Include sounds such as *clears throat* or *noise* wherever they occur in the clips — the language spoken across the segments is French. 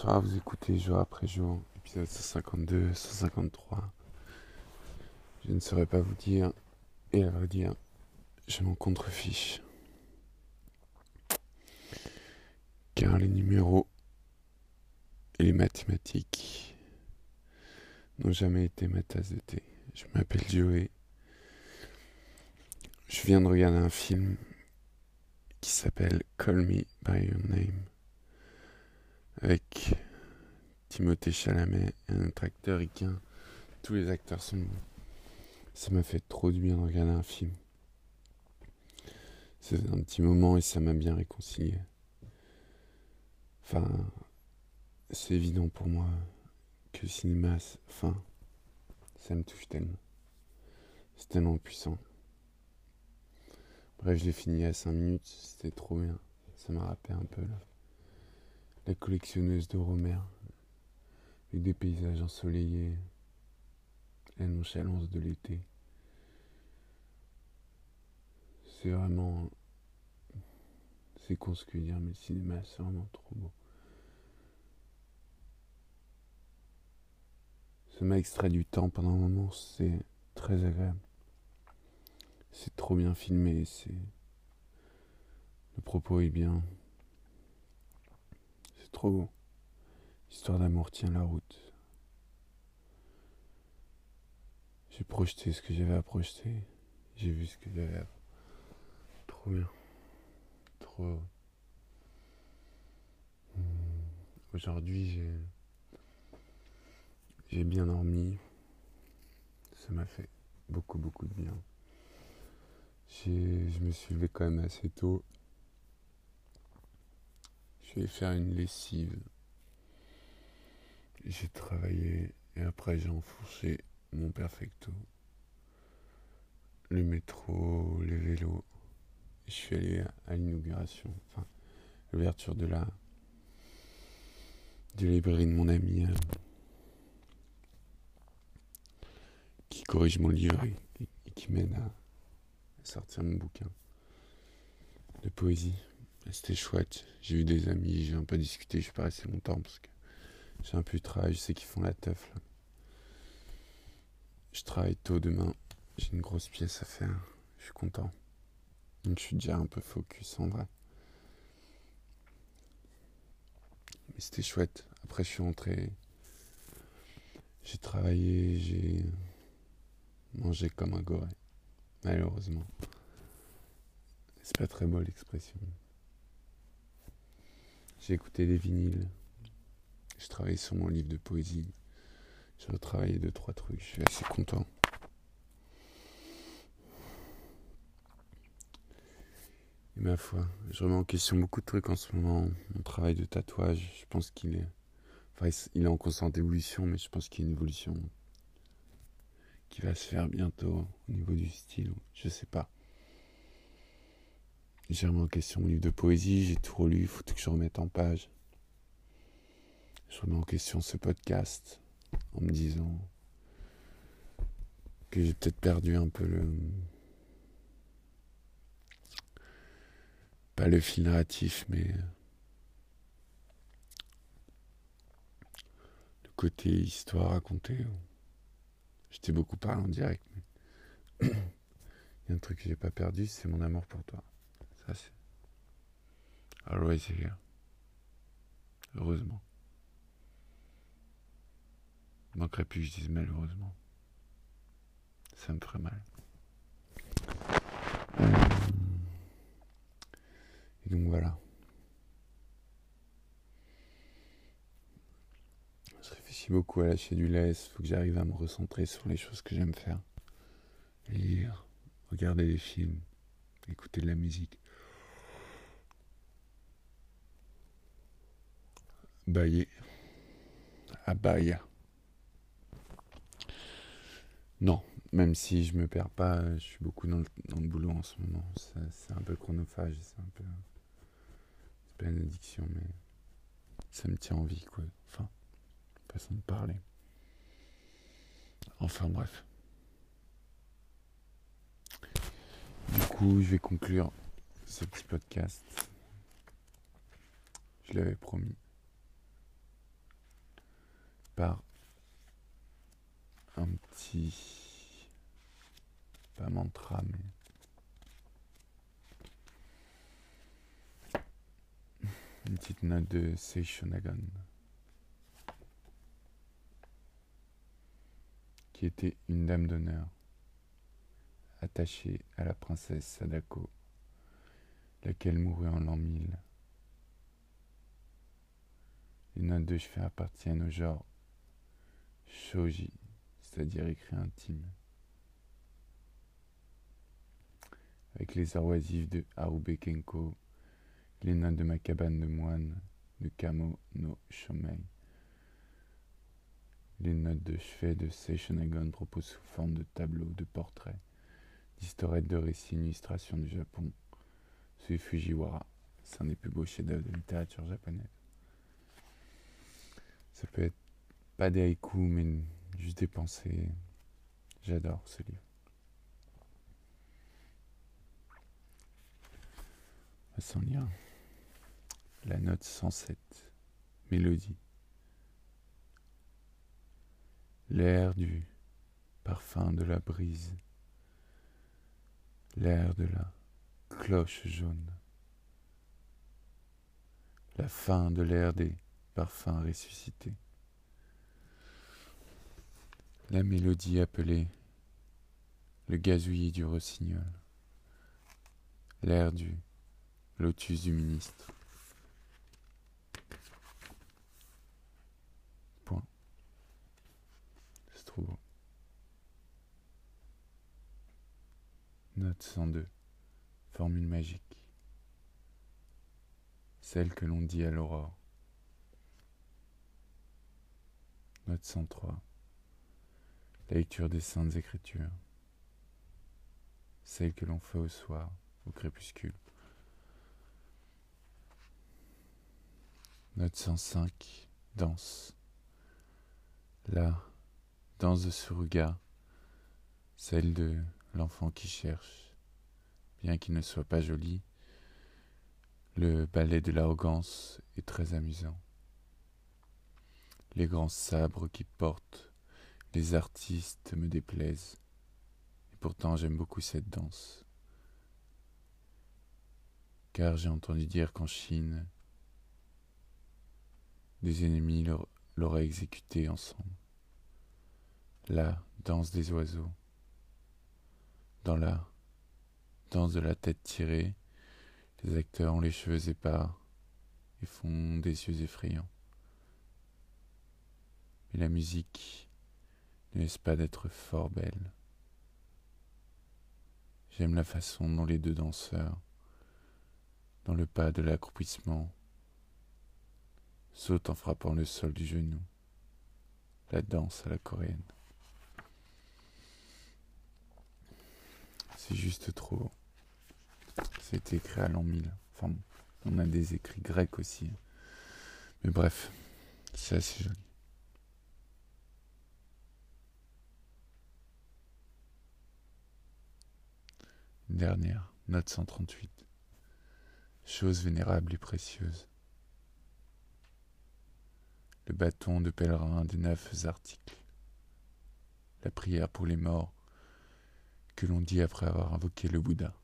Bonsoir, vous écoutez jour après jour, épisode 152, 153. Je ne saurais pas vous dire, et à vrai dire, je m'en contrefiche. Car les numéros et les mathématiques n'ont jamais été ma tasse de thé. Je m'appelle Joey. Je viens de regarder un film qui s'appelle Call Me By Your Name avec Timothée Chalamet et un acteur ricain. Tous les acteurs sont bons. Ça m'a fait trop du bien de regarder un film. C'est un petit moment et ça m'a bien réconcilié. Enfin, c'est évident pour moi que le cinéma, enfin, ça me touche tellement. C'est tellement puissant. Bref, je l'ai fini à 5 minutes, c'était trop bien. Ça m'a rappelé un peu là la collectionneuse de Romer, avec des paysages ensoleillés, la nonchalance de l'été. C'est vraiment. C'est con que dire, mais le cinéma, c'est vraiment trop beau. Ça m'a extrait du temps pendant un moment, c'est très agréable. C'est trop bien filmé, c'est. Le propos est bien trop beau. Histoire d'amour tient la route. J'ai projeté ce que j'avais à projeter. J'ai vu ce que j'avais à... Trop bien. Trop... Hmm. Aujourd'hui, j'ai... J'ai bien dormi. Ça m'a fait beaucoup, beaucoup de bien. Je me suis levé quand même assez tôt. Je vais faire une lessive. J'ai travaillé et après j'ai enfoncé mon perfecto. Le métro, les vélos. Je suis allé à l'inauguration, enfin, l'ouverture de la de librairie de mon ami euh, qui corrige mon livre et, qui m'aide à sortir mon bouquin de poésie. C'était chouette. J'ai eu des amis, j'ai un peu discuté, je suis pas resté longtemps parce que j'ai un peu de travail, je sais qu'ils font la teuf. Je travaille tôt demain, j'ai une grosse pièce à faire, je suis content. Donc je suis déjà un peu focus en vrai. Mais c'était chouette. Après je suis rentré, j'ai travaillé, j'ai mangé comme un goré. Malheureusement. C'est pas très beau l'expression. J'ai écouté des vinyles. Je travaillé sur mon livre de poésie. J'ai retravaillé deux, trois trucs. Je suis assez content. Et ma foi, je remets en question beaucoup de trucs en ce moment. Mon travail de tatouage, je pense qu'il est. Enfin, il est en constante évolution, mais je pense qu'il y a une évolution qui va se faire bientôt au niveau du style. Je sais pas. J'ai remis en question mon livre de poésie, j'ai tout relu, il faut que je remette en page. Je remets en question ce podcast en me disant que j'ai peut-être perdu un peu le. Pas le fil narratif, mais. Le côté histoire racontée. J'étais beaucoup parlé en direct. Mais... *clears throat* Il y a un truc que j'ai pas perdu, c'est mon amour pour toi. Ça, c'est. Always here. Heureusement. Manquerait plus que je dise malheureusement. Ça me ferait mal. Euh, et donc voilà. Je réfléchis beaucoup à lâcher du laisse. Faut que j'arrive à me recentrer sur les choses que j'aime faire. Lire, regarder des films, écouter de la musique. Bailler. À. Non, même si je me perds pas, je suis beaucoup dans le, boulot en ce moment. C'est un peu chronophage, c'est un peu. C'est pas une addiction, mais ça me tient en vie, quoi. Enfin, façon de parler. Enfin, bref. Du coup, je vais conclure ce petit podcast. Je l'avais promis. Par un petit. pas mantra, mais. Une petite note de Seishonagon. Qui était une dame d'honneur, attachée à la princesse Sadako, laquelle mourut en l'an 1000. Les notes de chevet appartiennent au genre shoji, c'est-à-dire écrit intime. Avec les arts de Harube Kenko, les notes de ma cabane de moine de Kamo no Shomei. Les notes de chevet de Seishonagon proposent sous forme de tableaux, de portraits, d'historiettes de récits, illustrations du Japon. C'est Fujiwara, c'est un des plus beaux chefs-d'œuvre de littérature japonaise. Ça peut être pas des mais juste des pensées. J'adore ce livre. Sans lien. La note 107. Mélodie. L'air du parfum de la brise. L'air de la cloche jaune. La fin de l'air des parfum ressuscité. La mélodie appelée le gazouillis du rossignol, l'air du lotus du ministre. Point. C'est trop beau. Note 102. Formule magique. Celle que l'on dit à l'aurore. Note 103. La lecture des Saintes Écritures. Celle que l'on fait au soir, au crépuscule. Note 105. Danse. La danse de ce celle de l'enfant qui cherche, bien qu'il ne soit pas joli, le ballet de l'arrogance est très amusant les grands sabres qui portent les artistes me déplaisent. Et pourtant j'aime beaucoup cette danse. Car j'ai entendu dire qu'en Chine, des ennemis l'auraient exécuté ensemble. La danse des oiseaux. Dans la danse de la tête tirée, les acteurs ont les cheveux épars et font des yeux effrayants. Mais la musique ne laisse pas d'être fort belle? J'aime la façon dont les deux danseurs, dans le pas de l'accroupissement, sautent en frappant le sol du genou. La danse à la coréenne. C'est juste trop. C'était écrit à l'an 1000. Enfin, on a des écrits grecs aussi. Mais bref, c'est assez joli. Dernière, note 138. Chose vénérable et précieuse. Le bâton de pèlerin des neuf articles. La prière pour les morts que l'on dit après avoir invoqué le Bouddha.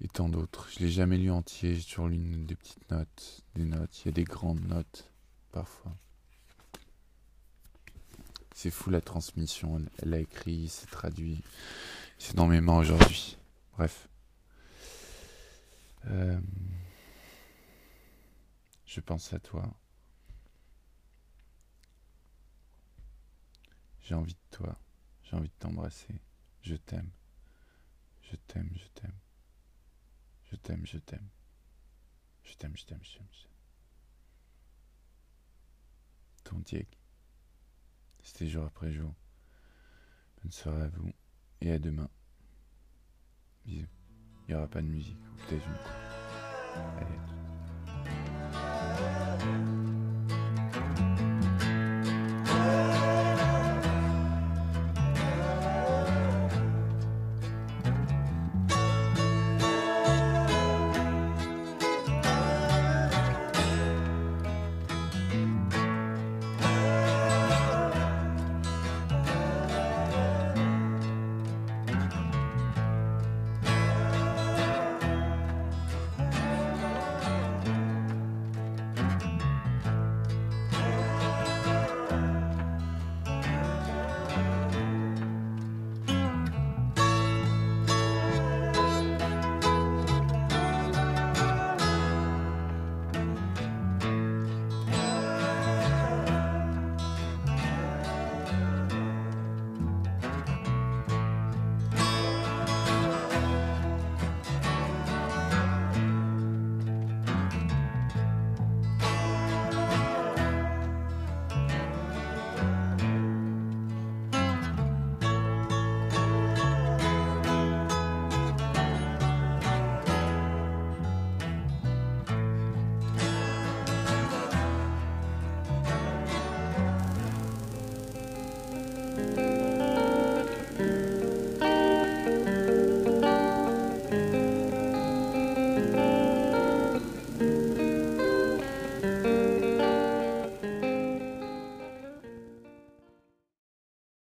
Et tant d'autres. Je l'ai jamais lu entier, j'ai toujours lu des petites notes, des notes. Il y a des grandes notes parfois. C'est fou la transmission. Elle, a écrit, c'est traduit. C'est dans mes mains aujourd'hui. Bref. Euh, je pense à toi. J'ai envie de toi. J'ai envie de t'embrasser. Je t'aime. Je t'aime, je t'aime. Je t'aime, je t'aime. Je t'aime, je t'aime, je t'aime. Ton Diego. C'était jour après jour. Bonne soirée à vous et à demain. Bisous. Il n'y aura pas de musique, peut-être une. Allez.